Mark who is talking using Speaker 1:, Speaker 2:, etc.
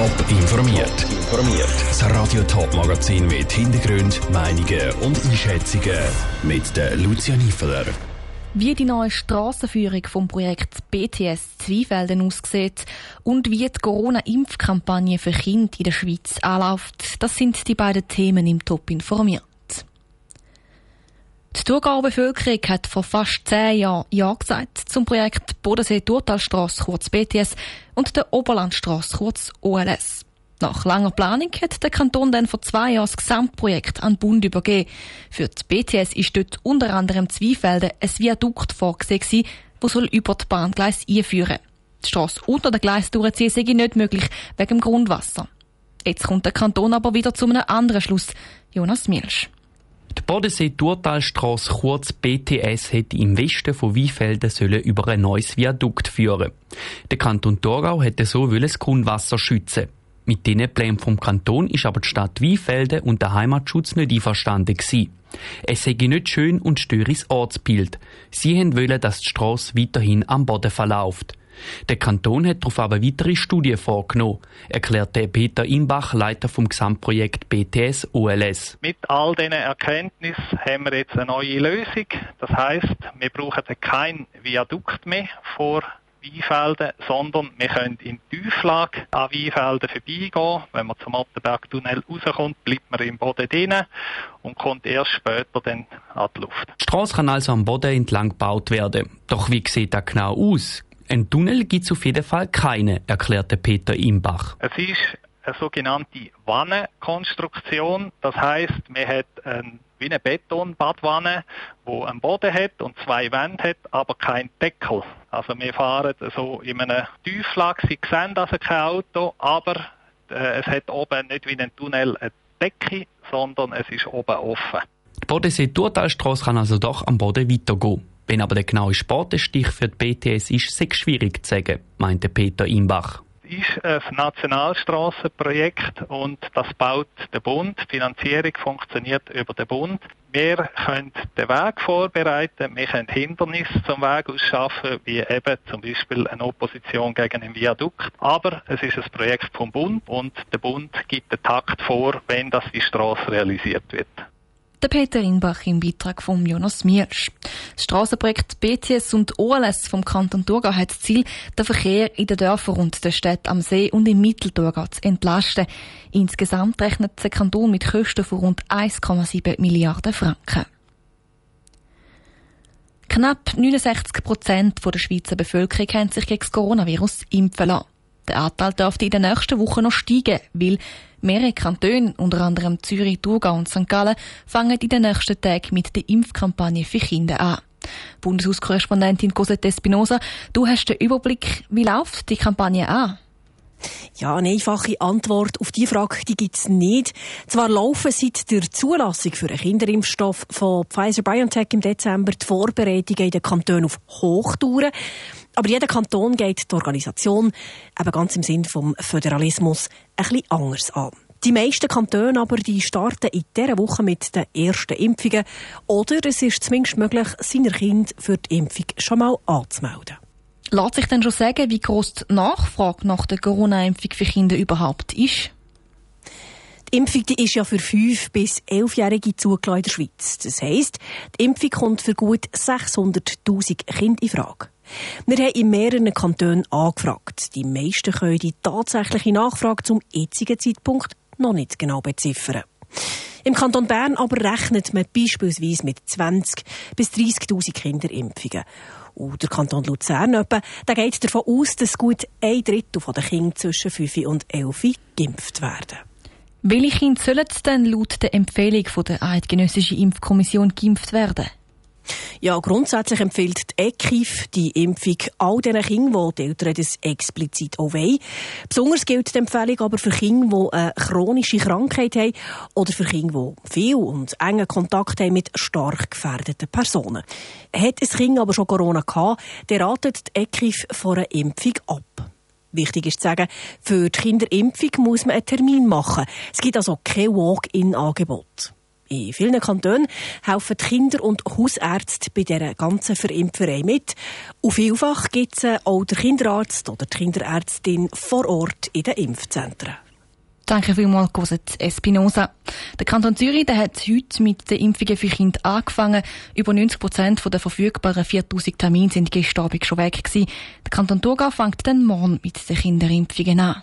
Speaker 1: Top informiert. Informiert. Das Radio Top Magazin mit Hintergrund, Meinungen und Einschätzungen mit der Lucia Niefeler.
Speaker 2: Wie die neue Strassenführung vom Projekt BTS Zweifelden aussieht und wie die Corona-Impfkampagne für Kinder in der Schweiz anläuft, das sind die beiden Themen im Top informiert. Die Thurgauer Bevölkerung hat vor fast zehn Jahren Ja gesagt zum Projekt Bodensee-Durtalstrasse, kurz BTS, und der Oberlandstrasse, kurz OLS. Nach langer Planung hat der Kanton dann vor zwei Jahren das Gesamtprojekt an den Bund übergeben. Für die BTS ist dort unter anderem Zweifelden ein Viadukt vorgesehen, das soll über die Bahngleis einführen. Die Strasse unter der Gleis durchziehen sei nicht möglich, wegen dem Grundwasser. Jetzt kommt der Kanton aber wieder zu einem anderen Schluss. Jonas Mielsch.
Speaker 3: Die Bodensee-Durtalstrasse, kurz BTS, hätte im Westen von Weinfelden sollen über ein neues Viadukt führen. Der Kanton Thurgau hätte so das Grundwasser schützen. Mit diesen Plänen vom Kanton ist aber die Stadt Weinfelden und der Heimatschutz nicht einverstanden gewesen. Es sei nicht schön und störe das Ortsbild. Sie wollen, dass die Strasse weiterhin am Boden verläuft. Der Kanton hat darauf aber weitere Studien vorgenommen, erklärte Peter Imbach, Leiter vom Gesamtprojekt BTS OLS.
Speaker 4: Mit all diesen Erkenntnissen haben wir jetzt eine neue Lösung. Das heißt, wir brauchen kein Viadukt mehr vor Weinfelden, sondern wir können in Tieflage an Weinfelden vorbeigehen. Wenn man zum Ottenberg-Tunnel rauskommt, bleibt man im Boden drinnen und kommt erst später dann an die Luft.
Speaker 3: Die Strasse kann also am Boden entlang gebaut werden. Doch wie sieht das genau aus? Ein Tunnel gibt es auf jeden Fall keine, erklärte Peter Imbach.
Speaker 4: Es ist eine sogenannte Wannenkonstruktion. Das heißt, man hat ein, wie eine Betonbadwanne, wo einen Boden hat und zwei Wände hat, aber kein Deckel. Also wir fahren so in einer Tieflage. Sie sehen also kein Auto, aber äh, es hat oben nicht wie ein Tunnel eine Decke, sondern es ist oben offen.
Speaker 3: Die Bodensee-Durtalstrasse kann also doch am Boden weitergehen. Wenn aber der genaue Spatenstich für die BTS ist, sei schwierig zu sagen, meinte Peter Imbach
Speaker 4: ist ein Nationalstrassenprojekt und das baut der Bund. Die Finanzierung funktioniert über den Bund. Wir können den Weg vorbereiten, wir können Hindernisse zum Weg ausschaffen, wie eben zum Beispiel eine Opposition gegen ein Viadukt. Aber es ist ein Projekt vom Bund und der Bund gibt den Takt vor, wenn das die Straße realisiert wird.
Speaker 2: Der Peter Inbach im Beitrag von Jonas Miersch. Das Strassenprojekt BTS und OLS vom Kanton Thurgau hat das Ziel, den Verkehr in den Dörfern und den Städten am See und im Mittelthurgau zu entlasten. Insgesamt rechnet der Kanton mit Kosten von rund 1,7 Milliarden Franken. Knapp 69 Prozent der Schweizer Bevölkerung haben sich gegen das Coronavirus impfen lassen. Der Anteil dürfte in den nächsten Wochen noch steigen, weil mehrere Kantone, unter anderem Zürich, Thurgau und St. Gallen, fangen in den nächsten Tagen mit der Impfkampagne für Kinder an. Bundeshauskorrespondentin Cosette Espinosa, du hast den Überblick, wie läuft die Kampagne an?
Speaker 5: Ja, eine einfache Antwort auf die Frage die gibt's nicht. Zwar laufen seit der Zulassung für einen Kinderimpfstoff von Pfizer-BioNTech im Dezember die Vorbereitungen in den Kantonen auf Hochtouren. Aber jeder Kanton geht die Organisation, eben ganz im Sinn vom Föderalismus, ein bisschen anders an. Die meisten Kantone aber die starten in dieser Woche mit den ersten Impfungen. Oder es ist zumindest möglich, seiner Kind für die Impfung schon mal anzumelden.
Speaker 2: Lässt sich denn schon sagen, wie groß die Nachfrage nach der Corona-Impfung für Kinder überhaupt ist?
Speaker 5: Die Impfung die ist ja für 5- bis 11-Jährige zugelassen in der Schweiz. Das heisst, die Impfung kommt für gut 600'000 Kinder in Frage. Wir haben in mehreren Kantonen angefragt. Die meisten können die tatsächliche Nachfrage zum jetzigen Zeitpunkt noch nicht genau beziffern. Im Kanton Bern aber rechnet man beispielsweise mit 20 bis 30.000 Kinderimpfungen. Und der Kanton Luzern etwa, der geht davon aus, dass gut ein Drittel der Kinder zwischen 5 und 11 geimpft werden.
Speaker 2: Welche Kinder sollen denn laut der Empfehlung der Eidgenössischen Impfkommission geimpft werden?
Speaker 5: Ja, grundsätzlich empfiehlt die EKIF die Impfung all diesen Kindern, die Eltern das explizit auch wollen. Besonders gilt die Empfehlung aber für Kinder, die eine chronische Krankheit haben oder für Kinder, die viel und engen Kontakt haben mit stark gefährdeten Personen. Hat ein Kind aber schon Corona gehabt, dann ratet die EKIF von einer Impfung ab. Wichtig ist zu sagen, für die Kinderimpfung muss man einen Termin machen. Es gibt also kein Walk-in-Angebot. In vielen Kantonen helfen die Kinder- und Hausärzte bei dieser ganzen Verimpferei mit. Und vielfach gibt es auch der Kinderarzt oder die Kinderärztin vor Ort in den Impfzentren.
Speaker 2: Danke vielmals, Cosette Espinosa. Der Kanton Zürich der hat heute mit den Impfungen für Kinder angefangen. Über 90 Prozent der verfügbaren 4000 Termine sind gestern Abend schon weg gewesen. Der Kanton Thurgau fängt dann morgen mit den Kinderimpfungen an.